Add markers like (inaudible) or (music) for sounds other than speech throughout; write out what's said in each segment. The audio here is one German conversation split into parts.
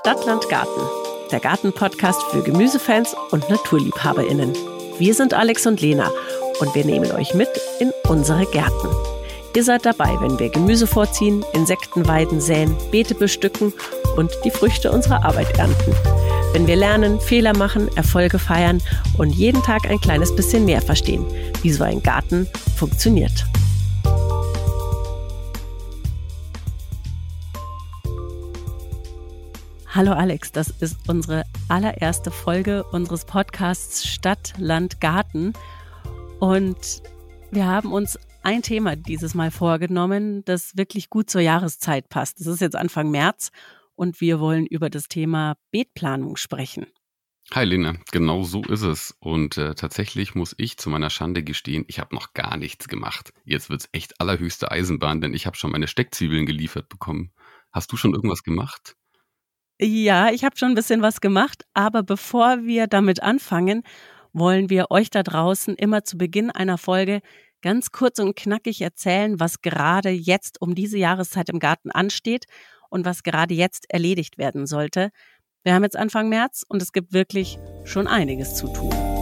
Stadtland Garten, der Gartenpodcast für Gemüsefans und NaturliebhaberInnen. Wir sind Alex und Lena und wir nehmen euch mit in unsere Gärten. Ihr seid dabei, wenn wir Gemüse vorziehen, Insektenweiden säen, Beete bestücken und die Früchte unserer Arbeit ernten. Wenn wir lernen, Fehler machen, Erfolge feiern und jeden Tag ein kleines bisschen mehr verstehen, wie so ein Garten funktioniert. Hallo Alex, das ist unsere allererste Folge unseres Podcasts Stadt, Land, Garten. Und wir haben uns ein Thema dieses Mal vorgenommen, das wirklich gut zur Jahreszeit passt. Es ist jetzt Anfang März und wir wollen über das Thema Beetplanung sprechen. Hi Lena, genau so ist es. Und äh, tatsächlich muss ich zu meiner Schande gestehen, ich habe noch gar nichts gemacht. Jetzt wird es echt allerhöchste Eisenbahn, denn ich habe schon meine Steckzwiebeln geliefert bekommen. Hast du schon irgendwas gemacht? Ja, ich habe schon ein bisschen was gemacht, aber bevor wir damit anfangen, wollen wir euch da draußen immer zu Beginn einer Folge ganz kurz und knackig erzählen, was gerade jetzt um diese Jahreszeit im Garten ansteht und was gerade jetzt erledigt werden sollte. Wir haben jetzt Anfang März und es gibt wirklich schon einiges zu tun.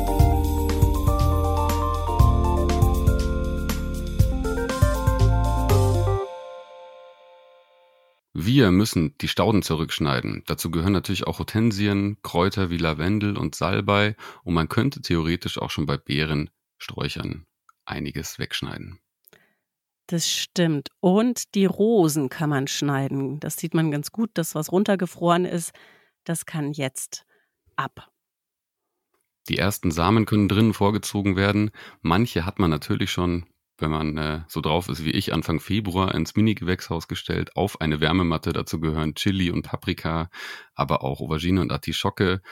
Wir müssen die Stauden zurückschneiden. Dazu gehören natürlich auch Hortensien, Kräuter wie Lavendel und Salbei und man könnte theoretisch auch schon bei Beeren, Sträuchern einiges wegschneiden. Das stimmt. Und die Rosen kann man schneiden. Das sieht man ganz gut. Das, was runtergefroren ist, das kann jetzt ab. Die ersten Samen können drinnen vorgezogen werden. Manche hat man natürlich schon wenn man äh, so drauf ist wie ich, Anfang Februar ins Mini-Gewächshaus gestellt, auf eine Wärmematte. Dazu gehören Chili und Paprika, aber auch Aubergine und Artischocke.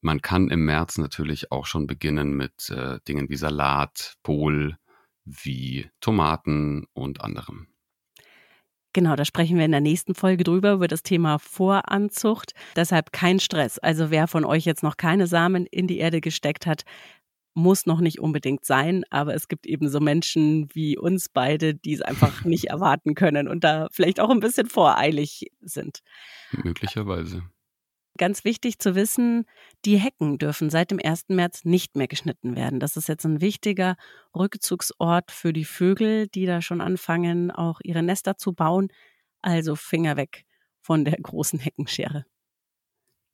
Man kann im März natürlich auch schon beginnen mit äh, Dingen wie Salat, Pol, wie Tomaten und anderem. Genau, da sprechen wir in der nächsten Folge drüber, über das Thema Voranzucht. Deshalb kein Stress. Also wer von euch jetzt noch keine Samen in die Erde gesteckt hat, muss noch nicht unbedingt sein, aber es gibt eben so Menschen wie uns beide, die es einfach (laughs) nicht erwarten können und da vielleicht auch ein bisschen voreilig sind. Möglicherweise. Ganz wichtig zu wissen, die Hecken dürfen seit dem 1. März nicht mehr geschnitten werden. Das ist jetzt ein wichtiger Rückzugsort für die Vögel, die da schon anfangen, auch ihre Nester zu bauen. Also Finger weg von der (laughs) großen Heckenschere.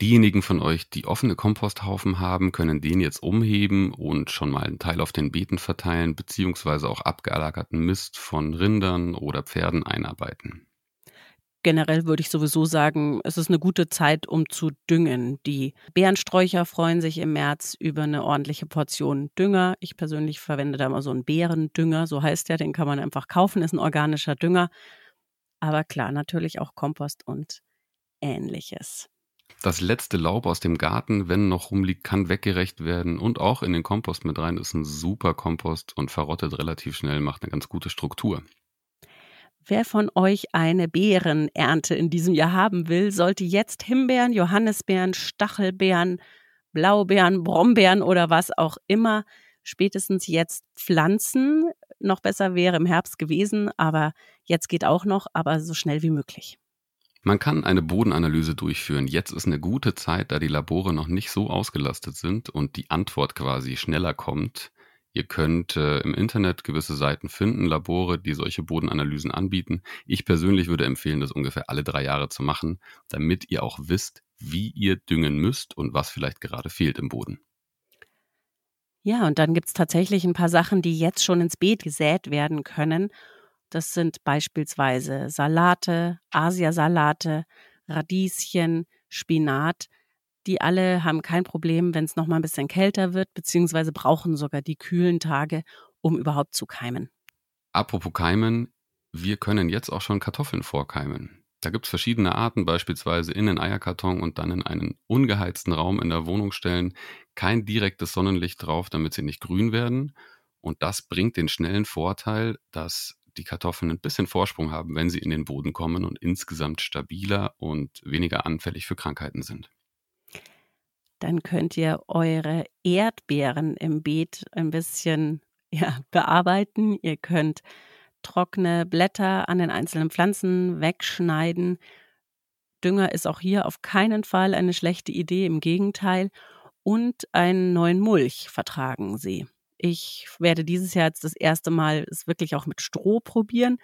Diejenigen von euch, die offene Komposthaufen haben, können den jetzt umheben und schon mal einen Teil auf den Beeten verteilen, beziehungsweise auch abgelagerten Mist von Rindern oder Pferden einarbeiten. Generell würde ich sowieso sagen, es ist eine gute Zeit, um zu düngen. Die Beerensträucher freuen sich im März über eine ordentliche Portion Dünger. Ich persönlich verwende da mal so einen Beerendünger, so heißt der, den kann man einfach kaufen, ist ein organischer Dünger. Aber klar, natürlich auch Kompost und ähnliches. Das letzte Laub aus dem Garten, wenn noch rumliegt, kann weggerecht werden und auch in den Kompost mit rein. Ist ein super Kompost und verrottet relativ schnell, macht eine ganz gute Struktur. Wer von euch eine Beerenernte in diesem Jahr haben will, sollte jetzt Himbeeren, Johannisbeeren, Stachelbeeren, Blaubeeren, Brombeeren oder was auch immer spätestens jetzt pflanzen. Noch besser wäre im Herbst gewesen, aber jetzt geht auch noch, aber so schnell wie möglich. Man kann eine Bodenanalyse durchführen. Jetzt ist eine gute Zeit, da die Labore noch nicht so ausgelastet sind und die Antwort quasi schneller kommt. Ihr könnt äh, im Internet gewisse Seiten finden, Labore, die solche Bodenanalysen anbieten. Ich persönlich würde empfehlen, das ungefähr alle drei Jahre zu machen, damit ihr auch wisst, wie ihr düngen müsst und was vielleicht gerade fehlt im Boden. Ja, und dann gibt es tatsächlich ein paar Sachen, die jetzt schon ins Beet gesät werden können das sind beispielsweise Salate, Asiasalate, Radieschen, Spinat. Die alle haben kein Problem, wenn es noch mal ein bisschen kälter wird, beziehungsweise brauchen sogar die kühlen Tage, um überhaupt zu keimen. Apropos Keimen, wir können jetzt auch schon Kartoffeln vorkeimen. Da gibt es verschiedene Arten, beispielsweise in den Eierkarton und dann in einen ungeheizten Raum in der Wohnung stellen. Kein direktes Sonnenlicht drauf, damit sie nicht grün werden. Und das bringt den schnellen Vorteil, dass die Kartoffeln ein bisschen Vorsprung haben, wenn sie in den Boden kommen und insgesamt stabiler und weniger anfällig für Krankheiten sind. Dann könnt ihr eure Erdbeeren im Beet ein bisschen ja, bearbeiten. Ihr könnt trockene Blätter an den einzelnen Pflanzen wegschneiden. Dünger ist auch hier auf keinen Fall eine schlechte Idee, im Gegenteil. Und einen neuen Mulch vertragen sie. Ich werde dieses Jahr jetzt das erste Mal es wirklich auch mit Stroh probieren.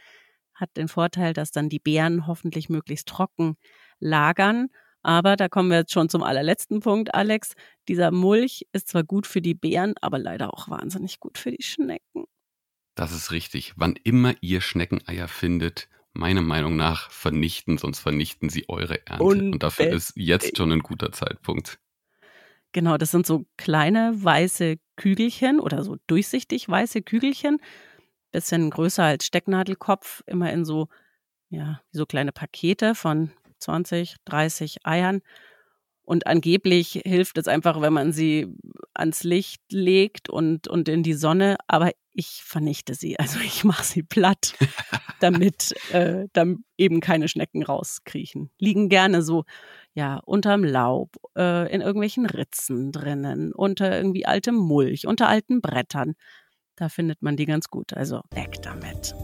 Hat den Vorteil, dass dann die Beeren hoffentlich möglichst trocken lagern. Aber da kommen wir jetzt schon zum allerletzten Punkt, Alex. Dieser Mulch ist zwar gut für die Beeren, aber leider auch wahnsinnig gut für die Schnecken. Das ist richtig. Wann immer ihr Schneckeneier findet, meiner Meinung nach vernichten, sonst vernichten sie eure Ernte. Und, Und dafür ist jetzt schon ein guter Zeitpunkt. Genau, das sind so kleine weiße Kügelchen oder so durchsichtig weiße Kügelchen, bisschen größer als Stecknadelkopf, immer in so, ja, so kleine Pakete von 20, 30 Eiern. Und angeblich hilft es einfach, wenn man sie ans Licht legt und, und in die Sonne. Aber ich vernichte sie. Also (laughs) ich mache sie platt, damit äh, dann eben keine Schnecken rauskriechen. Liegen gerne so, ja, unterm Laub, äh, in irgendwelchen Ritzen drinnen, unter irgendwie altem Mulch, unter alten Brettern. Da findet man die ganz gut. Also weg damit.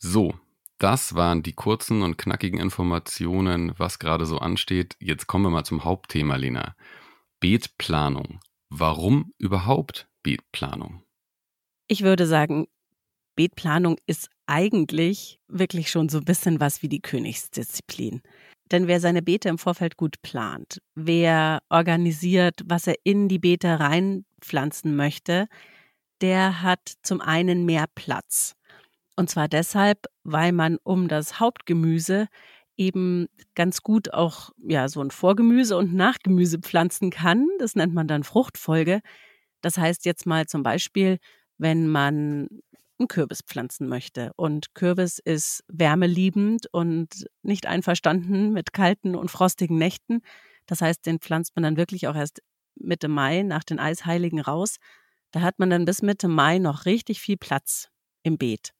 So, das waren die kurzen und knackigen Informationen, was gerade so ansteht. Jetzt kommen wir mal zum Hauptthema, Lena. Beetplanung. Warum überhaupt Beetplanung? Ich würde sagen, Beetplanung ist eigentlich wirklich schon so ein bisschen was wie die Königsdisziplin. Denn wer seine Beete im Vorfeld gut plant, wer organisiert, was er in die Beete reinpflanzen möchte, der hat zum einen mehr Platz. Und zwar deshalb, weil man um das Hauptgemüse eben ganz gut auch ja so ein Vorgemüse und Nachgemüse pflanzen kann. Das nennt man dann Fruchtfolge. Das heißt jetzt mal zum Beispiel, wenn man einen Kürbis pflanzen möchte und Kürbis ist wärmeliebend und nicht einverstanden mit kalten und frostigen Nächten. Das heißt, den pflanzt man dann wirklich auch erst Mitte Mai nach den Eisheiligen raus. Da hat man dann bis Mitte Mai noch richtig viel Platz im Beet.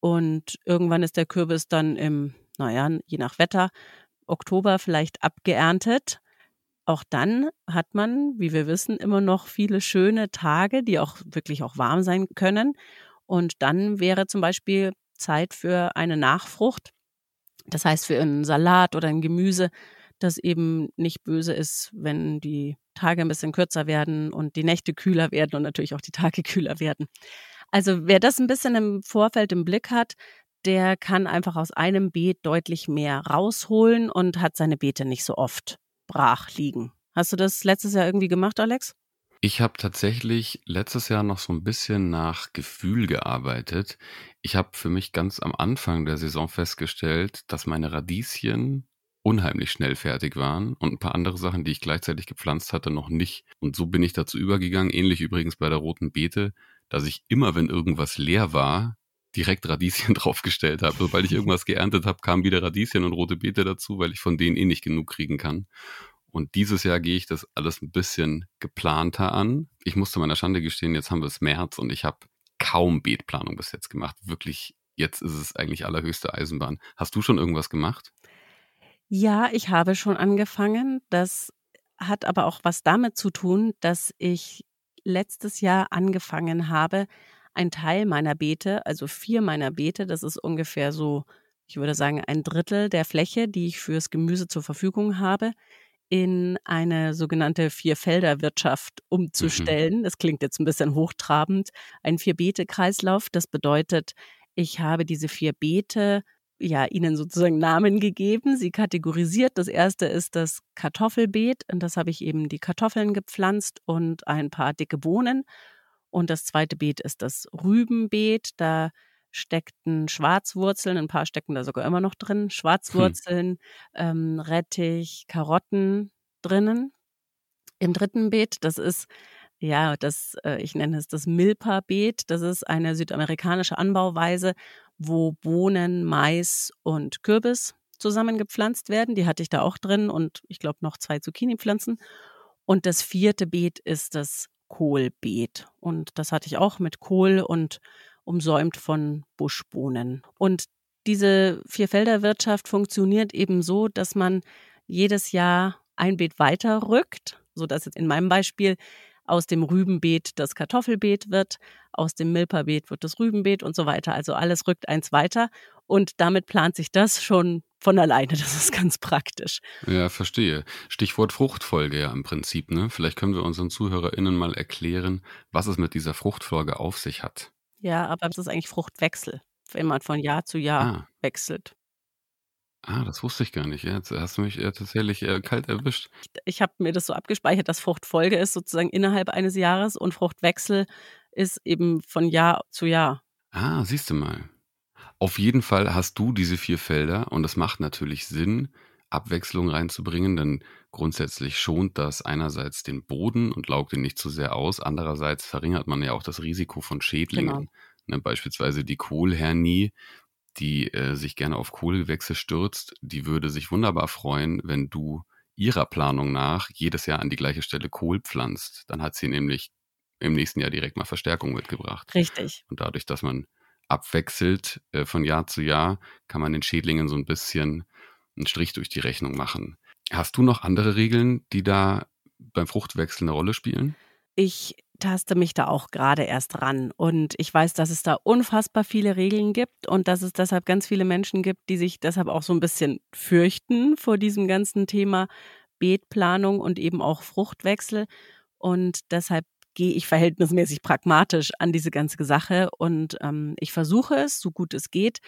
Und irgendwann ist der Kürbis dann im, naja, je nach Wetter, Oktober vielleicht abgeerntet. Auch dann hat man, wie wir wissen, immer noch viele schöne Tage, die auch wirklich auch warm sein können. Und dann wäre zum Beispiel Zeit für eine Nachfrucht. Das heißt für einen Salat oder ein Gemüse, das eben nicht böse ist, wenn die Tage ein bisschen kürzer werden und die Nächte kühler werden und natürlich auch die Tage (laughs) kühler werden. Also wer das ein bisschen im Vorfeld im Blick hat, der kann einfach aus einem Beet deutlich mehr rausholen und hat seine Beete nicht so oft brach liegen. Hast du das letztes Jahr irgendwie gemacht, Alex? Ich habe tatsächlich letztes Jahr noch so ein bisschen nach Gefühl gearbeitet. Ich habe für mich ganz am Anfang der Saison festgestellt, dass meine Radieschen unheimlich schnell fertig waren und ein paar andere Sachen, die ich gleichzeitig gepflanzt hatte, noch nicht. Und so bin ich dazu übergegangen, ähnlich übrigens bei der roten Beete, dass ich immer, wenn irgendwas leer war, direkt Radieschen (laughs) draufgestellt habe. Sobald ich irgendwas geerntet habe, kamen wieder Radieschen und rote Beete dazu, weil ich von denen eh nicht genug kriegen kann. Und dieses Jahr gehe ich das alles ein bisschen geplanter an. Ich musste meiner Schande gestehen, jetzt haben wir es März und ich habe kaum Beetplanung bis jetzt gemacht. Wirklich, jetzt ist es eigentlich allerhöchste Eisenbahn. Hast du schon irgendwas gemacht? Ja, ich habe schon angefangen. Das hat aber auch was damit zu tun, dass ich letztes Jahr angefangen habe, ein Teil meiner Beete, also vier meiner Beete, das ist ungefähr so, ich würde sagen, ein Drittel der Fläche, die ich fürs Gemüse zur Verfügung habe, in eine sogenannte Vierfelderwirtschaft mhm. umzustellen. Mhm. Das klingt jetzt ein bisschen hochtrabend. Ein Vier-Beete-Kreislauf, das bedeutet, ich habe diese vier Beete ja, ihnen sozusagen Namen gegeben, sie kategorisiert. Das erste ist das Kartoffelbeet und das habe ich eben die Kartoffeln gepflanzt und ein paar dicke Bohnen. Und das zweite Beet ist das Rübenbeet. Da steckten Schwarzwurzeln, ein paar stecken da sogar immer noch drin, hm. Schwarzwurzeln, hm. ähm, Rettich, Karotten drinnen. Im dritten Beet, das ist ja, das, äh, ich nenne es das Milpa-Beet. Das ist eine südamerikanische Anbauweise, wo Bohnen, Mais und Kürbis zusammengepflanzt werden. Die hatte ich da auch drin und ich glaube noch zwei Zucchini-Pflanzen. Und das vierte Beet ist das Kohlbeet. Und das hatte ich auch mit Kohl und umsäumt von Buschbohnen. Und diese Vierfelderwirtschaft funktioniert eben so, dass man jedes Jahr ein Beet weiter rückt, sodass jetzt in meinem Beispiel aus dem Rübenbeet das Kartoffelbeet wird, aus dem Milperbeet wird das Rübenbeet und so weiter. Also alles rückt eins weiter und damit plant sich das schon von alleine. Das ist ganz praktisch. Ja, verstehe. Stichwort Fruchtfolge ja im Prinzip. Ne? Vielleicht können wir unseren ZuhörerInnen mal erklären, was es mit dieser Fruchtfolge auf sich hat. Ja, aber es ist eigentlich Fruchtwechsel, wenn man von Jahr zu Jahr ah. wechselt. Ah, das wusste ich gar nicht. Jetzt hast du mich äh, tatsächlich äh, kalt erwischt. Ich habe mir das so abgespeichert, dass Fruchtfolge ist sozusagen innerhalb eines Jahres und Fruchtwechsel ist eben von Jahr zu Jahr. Ah, siehst du mal. Auf jeden Fall hast du diese vier Felder und es macht natürlich Sinn, Abwechslung reinzubringen, denn grundsätzlich schont das einerseits den Boden und laugt ihn nicht zu sehr aus, andererseits verringert man ja auch das Risiko von Schädlingen. Genau. Ne, beispielsweise die Kohlhernie, die äh, sich gerne auf Kohlgewächse stürzt, die würde sich wunderbar freuen, wenn du ihrer Planung nach jedes Jahr an die gleiche Stelle Kohl pflanzt. Dann hat sie nämlich im nächsten Jahr direkt mal Verstärkung mitgebracht. Richtig. Und dadurch, dass man abwechselt äh, von Jahr zu Jahr, kann man den Schädlingen so ein bisschen einen Strich durch die Rechnung machen. Hast du noch andere Regeln, die da beim Fruchtwechsel eine Rolle spielen? Ich taste mich da auch gerade erst ran. Und ich weiß, dass es da unfassbar viele Regeln gibt und dass es deshalb ganz viele Menschen gibt, die sich deshalb auch so ein bisschen fürchten vor diesem ganzen Thema Beetplanung und eben auch Fruchtwechsel. Und deshalb gehe ich verhältnismäßig pragmatisch an diese ganze Sache und ähm, ich versuche es, so gut es geht,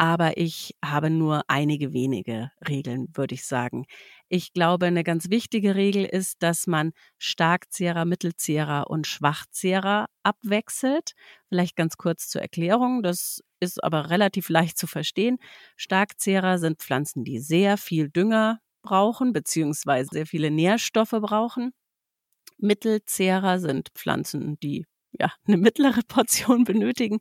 aber ich habe nur einige wenige Regeln, würde ich sagen. Ich glaube, eine ganz wichtige Regel ist, dass man Starkzehrer, Mittelzehrer und Schwachzehrer abwechselt. Vielleicht ganz kurz zur Erklärung, das ist aber relativ leicht zu verstehen. Starkzehrer sind Pflanzen, die sehr viel Dünger brauchen, beziehungsweise sehr viele Nährstoffe brauchen. Mittelzehrer sind Pflanzen, die ja (laughs) eine mittlere Portion benötigen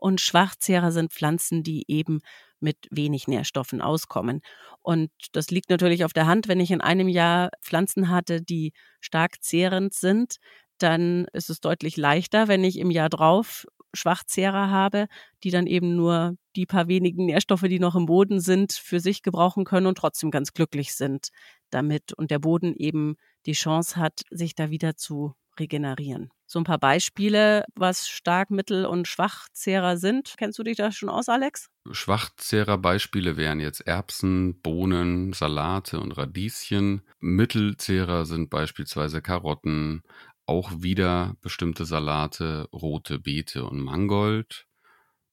und Schwachzehrer sind Pflanzen, die eben mit wenig Nährstoffen auskommen. Und das liegt natürlich auf der Hand, wenn ich in einem Jahr Pflanzen hatte, die stark zehrend sind, dann ist es deutlich leichter, wenn ich im Jahr drauf Schwachzehrer habe, die dann eben nur die paar wenigen Nährstoffe, die noch im Boden sind, für sich gebrauchen können und trotzdem ganz glücklich sind damit und der Boden eben die Chance hat, sich da wieder zu regenerieren. So ein paar Beispiele, was Stark-, Mittel- und Schwachzehrer sind. Kennst du dich da schon aus, Alex? Schwachzehrer-Beispiele wären jetzt Erbsen, Bohnen, Salate und Radieschen. Mittelzehrer sind beispielsweise Karotten, auch wieder bestimmte Salate, rote Beete und Mangold.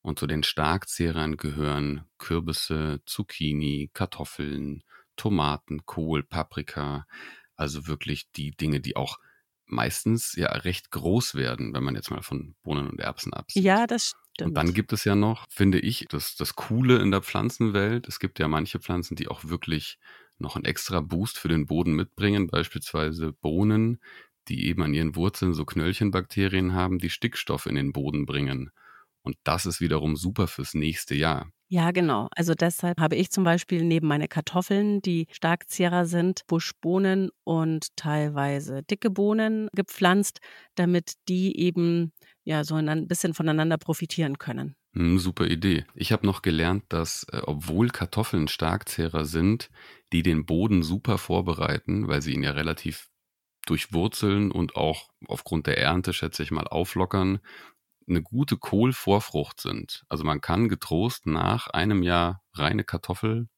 Und zu den Starkzehrern gehören Kürbisse, Zucchini, Kartoffeln, Tomaten, Kohl, Paprika. Also wirklich die Dinge, die auch meistens ja recht groß werden, wenn man jetzt mal von Bohnen und Erbsen absieht. Ja, das stimmt. Und dann gibt es ja noch, finde ich, das, das Coole in der Pflanzenwelt. Es gibt ja manche Pflanzen, die auch wirklich noch einen extra Boost für den Boden mitbringen, beispielsweise Bohnen, die eben an ihren Wurzeln so Knöllchenbakterien haben, die Stickstoff in den Boden bringen. Und das ist wiederum super fürs nächste Jahr. Ja, genau. Also deshalb habe ich zum Beispiel neben meine Kartoffeln, die Starkzehrer sind, Buschbohnen und teilweise dicke Bohnen gepflanzt, damit die eben ja so ein bisschen voneinander profitieren können. Hm, super Idee. Ich habe noch gelernt, dass äh, obwohl Kartoffeln Starkzehrer sind, die den Boden super vorbereiten, weil sie ihn ja relativ durchwurzeln und auch aufgrund der Ernte, schätze ich mal, auflockern, eine gute Kohlvorfrucht sind. Also man kann getrost nach einem Jahr reine Kartoffel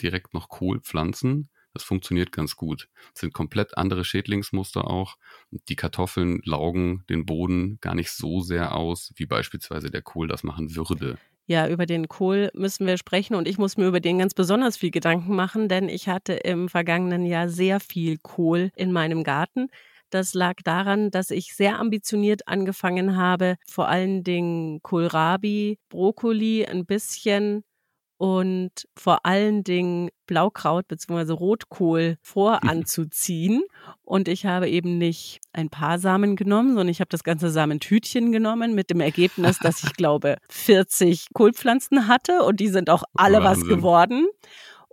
direkt noch Kohl pflanzen. Das funktioniert ganz gut. Das sind komplett andere Schädlingsmuster auch. Die Kartoffeln laugen den Boden gar nicht so sehr aus, wie beispielsweise der Kohl das machen würde. Ja, über den Kohl müssen wir sprechen und ich muss mir über den ganz besonders viel Gedanken machen, denn ich hatte im vergangenen Jahr sehr viel Kohl in meinem Garten. Das lag daran, dass ich sehr ambitioniert angefangen habe, vor allen Dingen Kohlrabi, Brokkoli ein bisschen und vor allen Dingen Blaukraut bzw. Rotkohl (laughs) voranzuziehen. Und ich habe eben nicht ein paar Samen genommen, sondern ich habe das ganze Samentütchen genommen mit dem Ergebnis, dass ich (laughs) glaube 40 Kohlpflanzen hatte und die sind auch alle Wahnsinn. was geworden.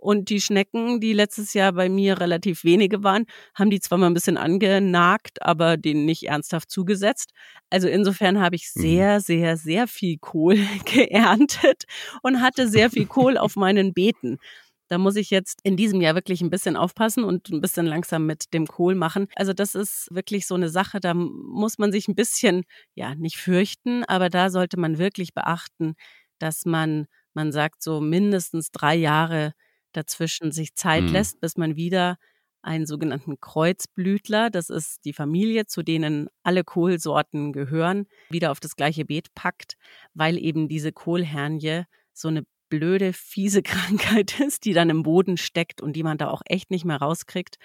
Und die Schnecken, die letztes Jahr bei mir relativ wenige waren, haben die zwar mal ein bisschen angenagt, aber denen nicht ernsthaft zugesetzt. Also insofern habe ich mhm. sehr, sehr, sehr viel Kohl (laughs) geerntet und hatte sehr viel Kohl auf meinen Beeten. Da muss ich jetzt in diesem Jahr wirklich ein bisschen aufpassen und ein bisschen langsam mit dem Kohl machen. Also das ist wirklich so eine Sache, da muss man sich ein bisschen, ja, nicht fürchten, aber da sollte man wirklich beachten, dass man, man sagt so mindestens drei Jahre dazwischen sich Zeit mhm. lässt, bis man wieder einen sogenannten Kreuzblütler, das ist die Familie, zu denen alle Kohlsorten gehören, wieder auf das gleiche Beet packt, weil eben diese Kohlhernie so eine blöde, fiese (laughs) Krankheit ist, die dann im Boden steckt und die man da auch echt nicht mehr rauskriegt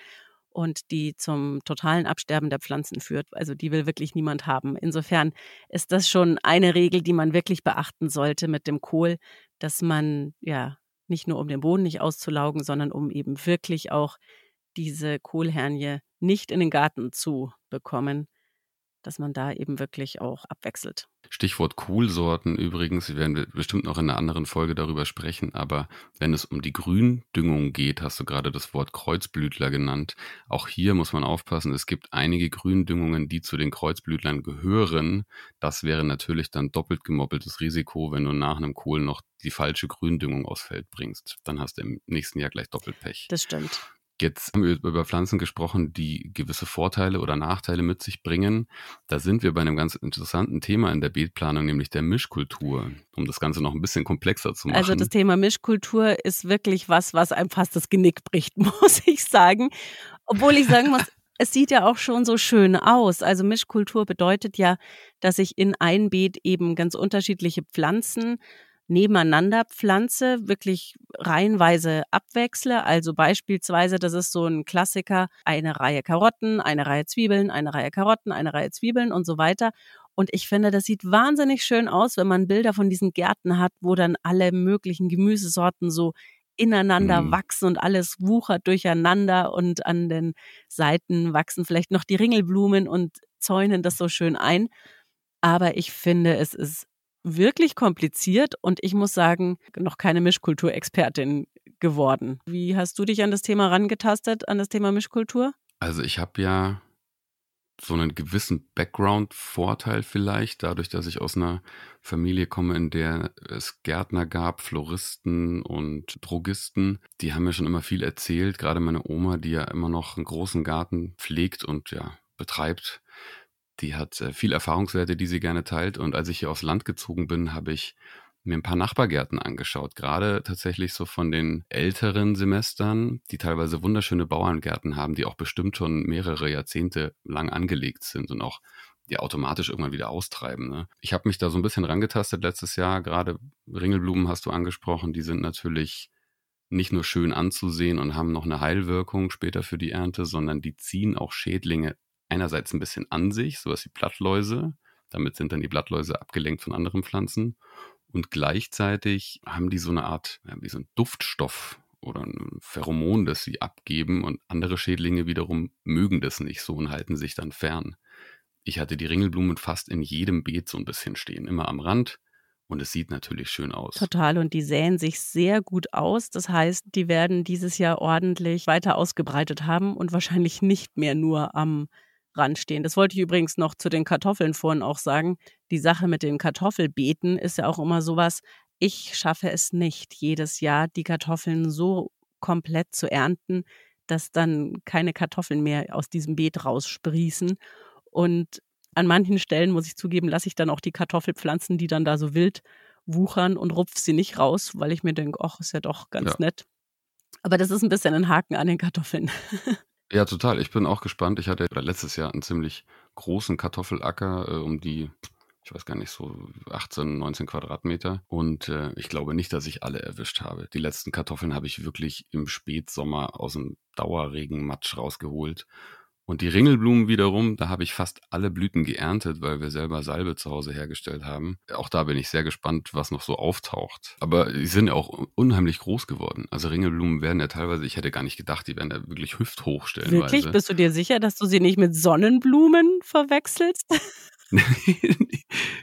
und die zum totalen Absterben der Pflanzen führt. Also die will wirklich niemand haben. Insofern ist das schon eine Regel, die man wirklich beachten sollte mit dem Kohl, dass man ja nicht nur um den Boden nicht auszulaugen, sondern um eben wirklich auch diese Kohlhernie nicht in den Garten zu bekommen, dass man da eben wirklich auch abwechselt. Stichwort Kohlsorten übrigens, wir werden bestimmt noch in einer anderen Folge darüber sprechen, aber wenn es um die Gründüngung geht, hast du gerade das Wort Kreuzblütler genannt. Auch hier muss man aufpassen, es gibt einige Gründüngungen, die zu den Kreuzblütlern gehören. Das wäre natürlich dann doppelt gemoppeltes Risiko, wenn du nach einem Kohl noch die falsche Gründüngung aufs Feld bringst. Dann hast du im nächsten Jahr gleich doppelt Pech. Das stimmt. Jetzt haben wir über Pflanzen gesprochen, die gewisse Vorteile oder Nachteile mit sich bringen. Da sind wir bei einem ganz interessanten Thema in der Beetplanung, nämlich der Mischkultur, um das Ganze noch ein bisschen komplexer zu machen. Also das Thema Mischkultur ist wirklich was, was einem fast das Genick bricht, (laughs) muss ich sagen. Obwohl ich sagen muss, (laughs) es sieht ja auch schon so schön aus. Also Mischkultur bedeutet ja, dass ich in ein Beet eben ganz unterschiedliche Pflanzen nebeneinander pflanze, wirklich reihenweise abwechsle. Also beispielsweise, das ist so ein Klassiker, eine Reihe Karotten, eine Reihe Zwiebeln, eine Reihe Karotten, eine Reihe Zwiebeln und so weiter. Und ich finde, das sieht wahnsinnig schön aus, wenn man Bilder von diesen Gärten hat, wo dann alle möglichen Gemüsesorten so ineinander mhm. wachsen und alles wuchert durcheinander und an den Seiten wachsen vielleicht noch die Ringelblumen und zäunen das so schön ein. Aber ich finde, es ist wirklich kompliziert und ich muss sagen, noch keine Mischkulturexpertin geworden. Wie hast du dich an das Thema rangetastet, an das Thema Mischkultur? Also ich habe ja so einen gewissen Background-Vorteil vielleicht, dadurch, dass ich aus einer Familie komme, in der es Gärtner gab, Floristen und Drogisten. Die haben mir schon immer viel erzählt, gerade meine Oma, die ja immer noch einen großen Garten pflegt und ja betreibt. Die hat äh, viel Erfahrungswerte, die sie gerne teilt. Und als ich hier aufs Land gezogen bin, habe ich mir ein paar Nachbargärten angeschaut. Gerade tatsächlich so von den älteren Semestern, die teilweise wunderschöne Bauerngärten haben, die auch bestimmt schon mehrere Jahrzehnte lang angelegt sind und auch die automatisch irgendwann wieder austreiben. Ne? Ich habe mich da so ein bisschen rangetastet letztes Jahr. Gerade Ringelblumen hast du angesprochen, die sind natürlich nicht nur schön anzusehen und haben noch eine Heilwirkung später für die Ernte, sondern die ziehen auch Schädlinge einerseits ein bisschen an sich, sowas wie Blattläuse. Damit sind dann die Blattläuse abgelenkt von anderen Pflanzen. Und gleichzeitig haben die so eine Art, wie so ein Duftstoff oder ein Pheromon, das sie abgeben. Und andere Schädlinge wiederum mögen das nicht so und halten sich dann fern. Ich hatte die Ringelblumen fast in jedem Beet so ein bisschen stehen, immer am Rand. Und es sieht natürlich schön aus. Total. Und die säen sich sehr gut aus. Das heißt, die werden dieses Jahr ordentlich weiter ausgebreitet haben und wahrscheinlich nicht mehr nur am ranstehen. Das wollte ich übrigens noch zu den Kartoffeln vorhin auch sagen. Die Sache mit den Kartoffelbeeten ist ja auch immer sowas. Ich schaffe es nicht, jedes Jahr die Kartoffeln so komplett zu ernten, dass dann keine Kartoffeln mehr aus diesem Beet raussprießen. Und an manchen Stellen, muss ich zugeben, lasse ich dann auch die Kartoffelpflanzen, die dann da so wild wuchern und rupf sie nicht raus, weil ich mir denke, ach, ist ja doch ganz ja. nett. Aber das ist ein bisschen ein Haken an den Kartoffeln. (laughs) Ja, total. Ich bin auch gespannt. Ich hatte letztes Jahr einen ziemlich großen Kartoffelacker äh, um die, ich weiß gar nicht, so 18, 19 Quadratmeter. Und äh, ich glaube nicht, dass ich alle erwischt habe. Die letzten Kartoffeln habe ich wirklich im Spätsommer aus dem Dauerregenmatsch rausgeholt und die Ringelblumen wiederum, da habe ich fast alle Blüten geerntet, weil wir selber Salbe zu Hause hergestellt haben. Auch da bin ich sehr gespannt, was noch so auftaucht. Aber die sind ja auch unheimlich groß geworden. Also Ringelblumen werden ja teilweise, ich hätte gar nicht gedacht, die werden da wirklich hüfthoch stellen. Wirklich? Bist du dir sicher, dass du sie nicht mit Sonnenblumen verwechselst? (laughs) (laughs)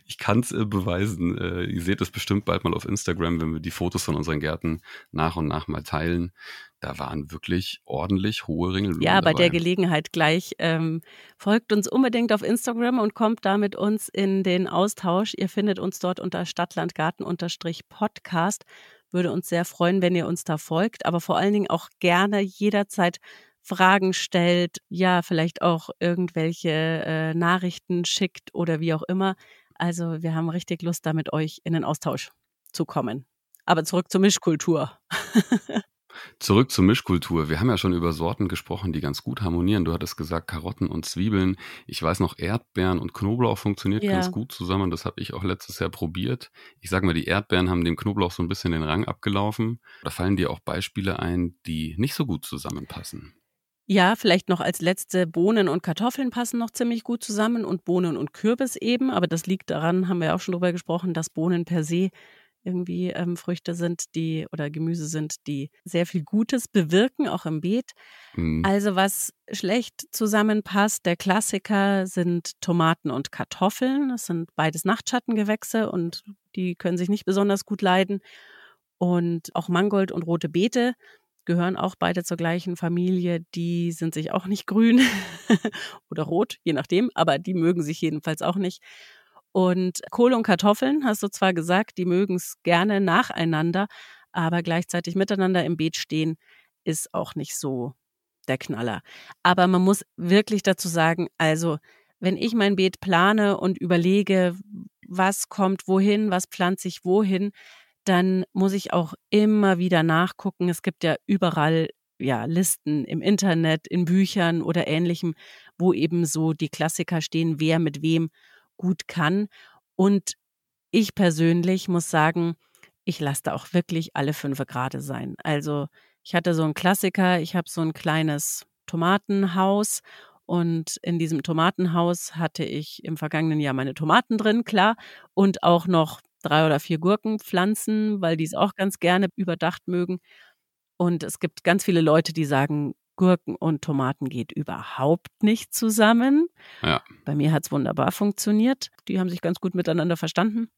ich kann es äh, beweisen. Äh, ihr seht es bestimmt bald mal auf Instagram, wenn wir die Fotos von unseren Gärten nach und nach mal teilen. Da waren wirklich ordentlich hohe Ringelblumen. Ja, bei dabei. der Gelegenheit gleich. Ähm, folgt uns unbedingt auf Instagram und kommt da mit uns in den Austausch. Ihr findet uns dort unter Stadtlandgarten-Podcast. Würde uns sehr freuen, wenn ihr uns da folgt, aber vor allen Dingen auch gerne jederzeit Fragen stellt, ja, vielleicht auch irgendwelche äh, Nachrichten schickt oder wie auch immer. Also wir haben richtig Lust, da mit euch in den Austausch zu kommen. Aber zurück zur Mischkultur. (laughs) Zurück zur Mischkultur. Wir haben ja schon über Sorten gesprochen, die ganz gut harmonieren. Du hattest gesagt Karotten und Zwiebeln. Ich weiß noch, Erdbeeren und Knoblauch funktioniert Ja. ganz gut zusammen. Das habe ich auch letztes Jahr probiert. Ich sage mal, die Erdbeeren haben dem Knoblauch so ein bisschen den Rang abgelaufen. Da fallen dir auch Beispiele ein, die nicht so gut zusammenpassen. Ja, vielleicht noch als letzte Bohnen und Kartoffeln passen noch ziemlich gut zusammen und Bohnen und Kürbis eben. Aber das liegt daran, haben wir auch schon drüber gesprochen, dass Bohnen per se irgendwie ähm, Früchte sind, die oder Gemüse sind, die sehr viel Gutes bewirken, auch im Beet. Mhm. Also was schlecht zusammenpasst, der Klassiker sind Tomaten und Kartoffeln. Das sind beides Nachtschattengewächse und die können sich nicht besonders gut leiden. Und auch Mangold und rote Beete gehören auch beide zur gleichen Familie. Die sind sich auch nicht grün (laughs) oder rot, je nachdem, aber die mögen sich jedenfalls auch nicht. Und Kohl und Kartoffeln, hast du zwar gesagt, die mögen es gerne nacheinander, aber gleichzeitig miteinander im Beet stehen, ist auch nicht so der Knaller. Aber man muss wirklich dazu sagen, also wenn ich mein Beet plane und überlege, was kommt wohin, was pflanze ich wohin, dann muss ich auch immer wieder nachgucken. Es gibt ja überall ja, Listen im Internet, in Büchern oder ähnlichem, wo eben so die Klassiker stehen, wer mit wem gut kann. Und ich persönlich muss sagen, ich lasse da auch wirklich alle fünf gerade sein. Also ich hatte so einen Klassiker, ich habe so ein kleines Tomatenhaus und in diesem Tomatenhaus hatte ich im vergangenen Jahr meine Tomaten drin, klar, und auch noch drei oder vier Gurkenpflanzen, weil die es auch ganz gerne überdacht mögen. Und es gibt ganz viele Leute, die sagen, Gurken und Tomaten geht überhaupt nicht zusammen. Ja. Bei mir hat es wunderbar funktioniert. Die haben sich ganz gut miteinander verstanden.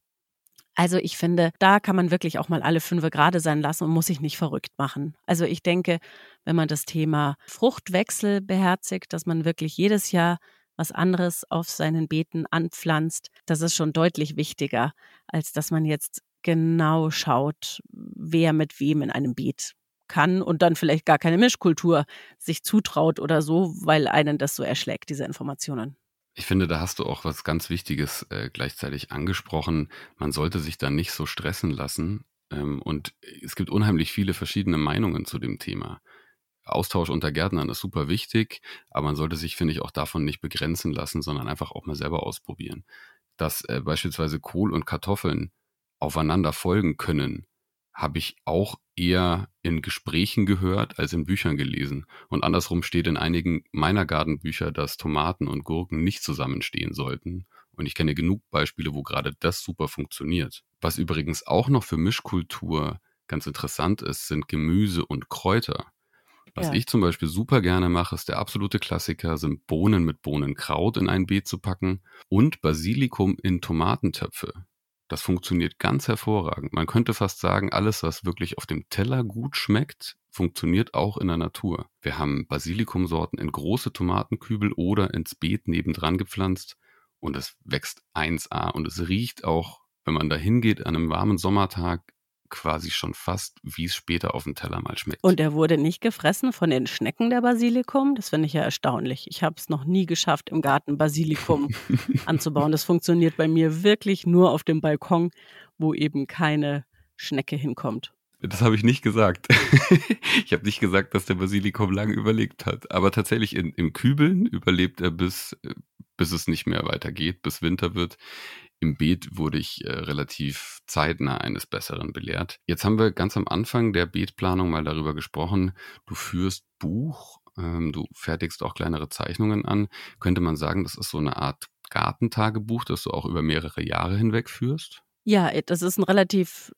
Also ich finde, da kann man wirklich auch mal alle fünf gerade sein lassen und muss sich nicht verrückt machen. Also ich denke, wenn man das Thema Fruchtwechsel beherzigt, dass man wirklich jedes Jahr was anderes auf seinen Beeten anpflanzt, das ist schon deutlich wichtiger, als dass man jetzt genau schaut, wer mit wem in einem Beet kann und dann vielleicht gar keine Mischkultur sich zutraut oder so, weil einen das so erschlägt, diese Informationen. Ich finde, da hast du auch was ganz Wichtiges äh, gleichzeitig angesprochen. Man sollte sich da nicht so stressen lassen. Ähm, und es gibt unheimlich viele verschiedene Meinungen zu dem Thema. Austausch unter Gärtnern ist super wichtig, aber man sollte sich, finde ich, auch davon nicht begrenzen lassen, sondern einfach auch mal selber ausprobieren. Dass äh, beispielsweise Kohl und Kartoffeln aufeinander folgen können, habe ich auch eher in Gesprächen gehört als in Büchern gelesen. Und andersrum steht in einigen meiner Gartenbücher, dass Tomaten und Gurken nicht zusammenstehen sollten. Und ich kenne genug Beispiele, wo gerade das super funktioniert. Was übrigens auch noch für Mischkultur ganz interessant ist, sind Gemüse und Kräuter. Was Ja. ich zum Beispiel super gerne mache, ist der absolute Klassiker, sind Bohnen mit Bohnenkraut in ein Beet zu packen und Basilikum in Tomatentöpfe. Das funktioniert ganz hervorragend. Man könnte fast sagen, alles, was wirklich auf dem Teller gut schmeckt, funktioniert auch in der Natur. Wir haben Basilikumsorten in große Tomatenkübel oder ins Beet nebendran gepflanzt und es wächst 1A und es riecht auch, wenn man da hingeht an einem warmen Sommertag, quasi schon fast, wie es später auf dem Teller mal schmeckt. Und er wurde nicht gefressen von den Schnecken der Basilikum. Das finde ich ja erstaunlich. Ich habe es noch nie geschafft, im Garten Basilikum (laughs) anzubauen. Das funktioniert bei mir wirklich nur auf dem Balkon, wo eben keine Schnecke hinkommt. Das habe ich nicht gesagt. (laughs) ich habe nicht gesagt, dass der Basilikum lang überlebt hat. Aber tatsächlich in, im Kübeln überlebt er bis, äh, bis es nicht mehr weitergeht, bis Winter wird. Im Beet wurde ich äh, relativ zeitnah eines Besseren belehrt. Jetzt haben wir ganz am Anfang der Beetplanung mal darüber gesprochen. Du führst Buch, ähm, du fertigst auch kleinere Zeichnungen an. Könnte man sagen, das ist so eine Art Gartentagebuch, das du auch über mehrere Jahre hinweg führst? Ja, das ist ein relativ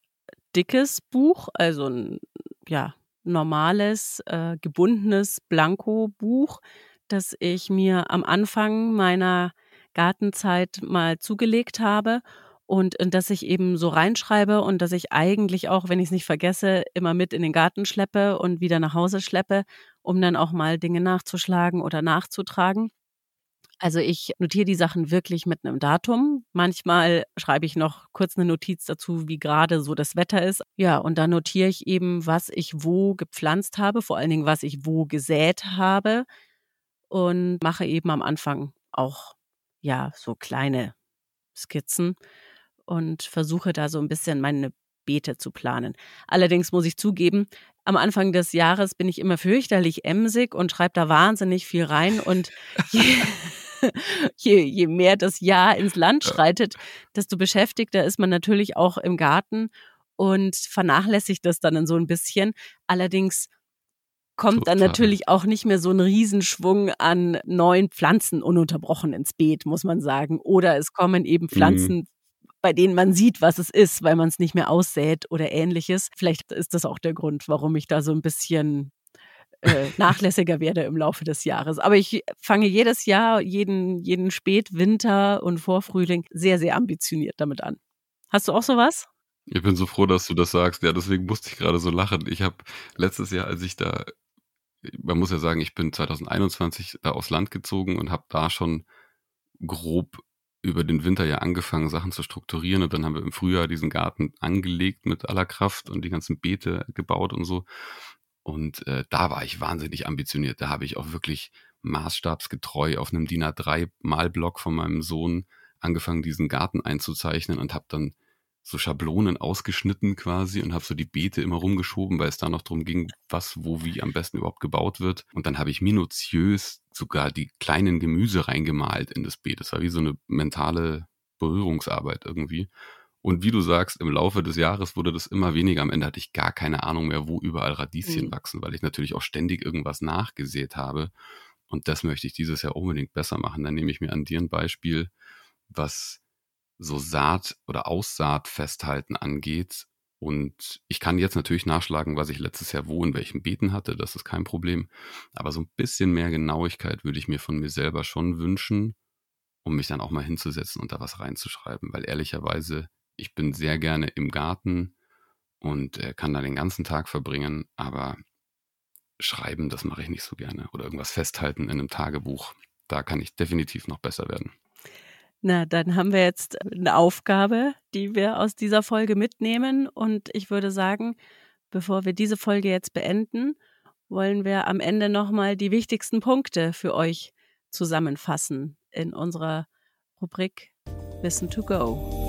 dickes Buch, also ein ja, normales, äh, gebundenes Blanko-Buch, das ich mir am Anfang meiner Gartenzeit mal zugelegt habe und in das ich eben so reinschreibe und dass ich eigentlich auch, wenn ich es nicht vergesse, immer mit in den Garten schleppe und wieder nach Hause schleppe, um dann auch mal Dinge nachzuschlagen oder nachzutragen. Also ich notiere die Sachen wirklich mit einem Datum. Manchmal schreibe ich noch kurz eine Notiz dazu, wie gerade so das Wetter ist. Ja, und dann notiere ich eben, was ich wo gepflanzt habe, vor allen Dingen, was ich wo gesät habe und mache eben am Anfang auch ja so kleine Skizzen und versuche da so ein bisschen meine Beete zu planen. Allerdings muss ich zugeben, am Anfang des Jahres bin ich immer fürchterlich emsig und schreibe da wahnsinnig viel rein und (laughs) je, je, je mehr das Jahr ins Land schreitet, desto beschäftigter ist man natürlich auch im Garten und vernachlässigt das dann so ein bisschen. Allerdings kommt Total. dann natürlich auch nicht mehr so ein Riesenschwung an neuen Pflanzen ununterbrochen ins Beet, muss man sagen. Oder es kommen eben mhm. Pflanzen, mhm. bei denen man sieht, was es ist, weil man es nicht mehr aussät oder ähnliches. Vielleicht ist das auch der Grund, warum ich da so ein bisschen äh, (laughs) nachlässiger werde im Laufe des Jahres. Aber ich fange jedes Jahr, jeden, jeden Spätwinter und Vorfrühling sehr, sehr ambitioniert damit an. Hast du auch sowas? Ich bin so froh, dass du das sagst. Ja, deswegen musste ich gerade so lachen. Ich habe letztes Jahr, als ich da, man muss ja sagen, ich bin 2021 da aufs Land gezogen und habe da schon grob über den Winter ja angefangen, Sachen zu strukturieren. Und dann haben wir im Frühjahr diesen Garten angelegt mit aller Kraft und die ganzen Beete gebaut und so. Und äh, da war ich wahnsinnig ambitioniert. Da habe ich auch wirklich maßstabsgetreu auf einem DIN A3 Malblock von meinem Sohn angefangen, diesen Garten einzuzeichnen und habe dann so Schablonen ausgeschnitten quasi und habe so die Beete immer rumgeschoben, weil es da noch drum ging, was, wo, wie am besten überhaupt gebaut wird. Und dann habe ich minutiös sogar die kleinen Gemüse reingemalt in das Beet. Das war wie so eine mentale Berührungsarbeit irgendwie. Und wie du sagst, im Laufe des Jahres wurde das immer weniger. Am Ende hatte ich gar keine Ahnung mehr, wo überall Radieschen mhm. wachsen, weil ich natürlich auch ständig irgendwas nachgesät habe. Und das möchte ich dieses Jahr unbedingt besser machen. Dann nehme ich mir an dir ein Beispiel, was so Saat- oder Aussaat festhalten angeht. Und ich kann jetzt natürlich nachschlagen, was ich letztes Jahr wo in welchen Beeten hatte. Das ist kein Problem. Aber so ein bisschen mehr Genauigkeit würde ich mir von mir selber schon wünschen, um mich dann auch mal hinzusetzen und da was reinzuschreiben. Weil ehrlicherweise ich bin sehr gerne im Garten und äh, kann da den ganzen Tag verbringen, aber schreiben, das mache ich nicht so gerne. Oder irgendwas festhalten in einem Tagebuch. Da kann ich definitiv noch besser werden. Na, dann haben wir jetzt eine Aufgabe, die wir aus dieser Folge mitnehmen. Und ich würde sagen, bevor wir diese Folge jetzt beenden, wollen wir am Ende nochmal die wichtigsten Punkte für euch zusammenfassen in unserer Rubrik Listen to Go.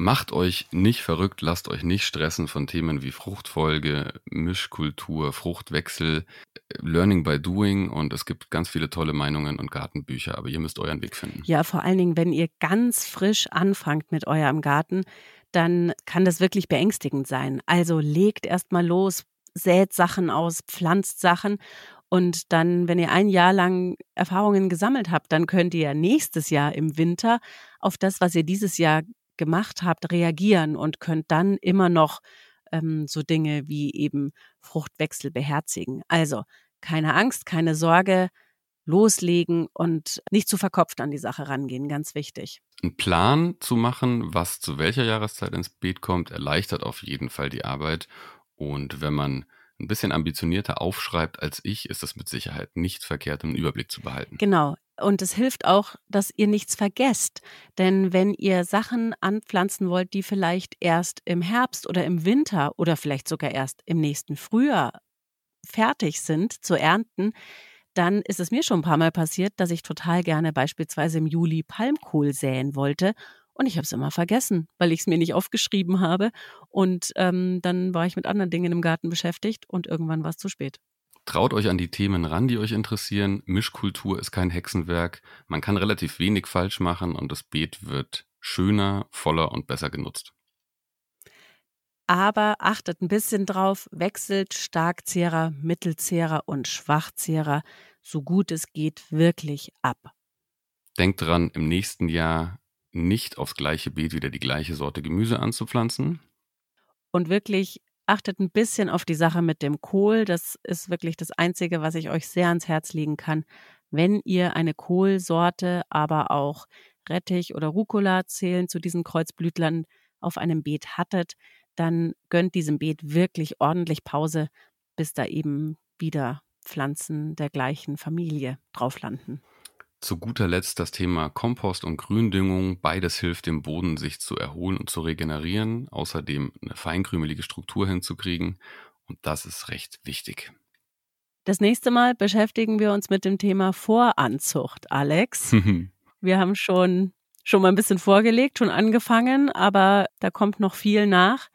Macht euch nicht verrückt, lasst euch nicht stressen von Themen wie Fruchtfolge, Mischkultur, Fruchtwechsel, Learning by Doing und es gibt ganz viele tolle Meinungen und Gartenbücher, aber ihr müsst euren Weg finden. Ja, vor allen Dingen, wenn ihr ganz frisch anfangt mit eurem Garten, dann kann das wirklich beängstigend sein. Also legt erst mal los, sät Sachen aus, pflanzt Sachen und dann, wenn ihr ein Jahr lang Erfahrungen gesammelt habt, dann könnt ihr nächstes Jahr im Winter auf das, was ihr dieses Jahr gemacht habt, reagieren und könnt dann immer noch ähm, so Dinge wie eben Fruchtwechsel beherzigen. Also keine Angst, keine Sorge, loslegen und nicht zu verkopft an die Sache rangehen, ganz wichtig. Ein Plan zu machen, was zu welcher Jahreszeit ins Beet kommt, erleichtert auf jeden Fall die Arbeit. Und wenn man ein bisschen ambitionierter aufschreibt als ich, ist es mit Sicherheit nicht verkehrt, einen Überblick zu behalten. Genau. Und es hilft auch, dass ihr nichts vergesst. Denn wenn ihr Sachen anpflanzen wollt, die vielleicht erst im Herbst oder im Winter oder vielleicht sogar erst im nächsten Frühjahr fertig sind zu ernten, dann ist es mir schon ein paar Mal passiert, dass ich total gerne beispielsweise im Juli Palmkohl säen wollte und ich habe es immer vergessen, weil ich es mir nicht aufgeschrieben habe. Und ähm, dann war ich mit anderen Dingen im Garten beschäftigt und irgendwann war es zu spät. Traut euch an die Themen ran, die euch interessieren. Mischkultur ist kein Hexenwerk. Man kann relativ wenig falsch machen und das Beet wird schöner, voller und besser genutzt. Aber achtet ein bisschen drauf, wechselt Starkzehrer, Mittelzehrer und Schwachzehrer so gut es geht wirklich ab. Denkt dran, im nächsten Jahr nicht aufs gleiche Beet wieder die gleiche Sorte Gemüse anzupflanzen. Und wirklich achtet ein bisschen auf die Sache mit dem Kohl. Das ist wirklich das Einzige, was ich euch sehr ans Herz legen kann. Wenn ihr eine Kohlsorte, aber auch Rettich oder Rucola zählen zu diesen Kreuzblütlern auf einem Beet hattet, dann gönnt diesem Beet wirklich ordentlich Pause, bis da eben wieder Pflanzen der gleichen Familie drauf landen. Zu guter Letzt das Thema Kompost und Gründüngung. Beides hilft dem Boden, sich zu erholen und zu regenerieren, außerdem eine feinkrümelige Struktur hinzukriegen. Und das ist recht wichtig. Das nächste Mal beschäftigen wir uns mit dem Thema Voranzucht, Alex. (laughs) wir haben schon, schon mal ein bisschen vorgelegt, schon angefangen, aber da kommt noch viel nach.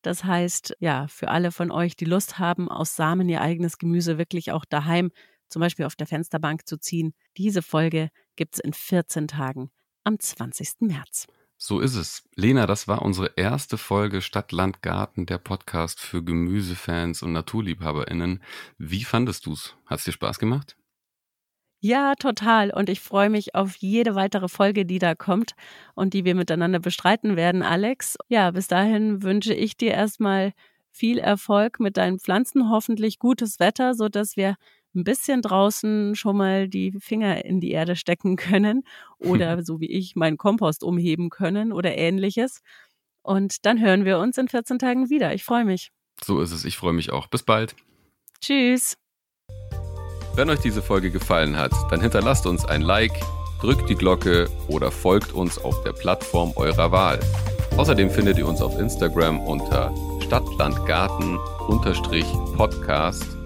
Das heißt, ja, für alle von euch, die Lust haben, aus Samen ihr eigenes Gemüse wirklich auch daheim, zum Beispiel auf der Fensterbank zu ziehen, diese Folge gibt es in 14 Tagen am 20. März. So ist es. Lena, das war unsere erste Folge Stadt, Land, Garten, der Podcast für Gemüsefans und NaturliebhaberInnen. Wie fandest du's? Hat's dir Spaß gemacht? Ja, total. Und ich freue mich auf jede weitere Folge, die da kommt und die wir miteinander bestreiten werden, Alex. Ja, bis dahin wünsche ich dir erstmal viel Erfolg mit deinen Pflanzen, hoffentlich gutes Wetter, so dass wir ein bisschen draußen schon mal die Finger in die Erde stecken können oder (laughs) so wie ich meinen Kompost umheben können oder ähnliches. Und dann hören wir uns in 14 Tagen wieder. Ich freue mich. So ist es. Ich freue mich auch. Bis bald. Tschüss. Wenn euch diese Folge gefallen hat, dann hinterlasst uns ein Like, drückt die Glocke oder folgt uns auf der Plattform eurer Wahl. Außerdem findet ihr uns auf Instagram unter Stadtlandgarten-Podcast.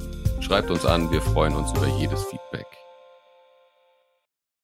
Schreibt uns an, wir freuen uns über jedes Feedback.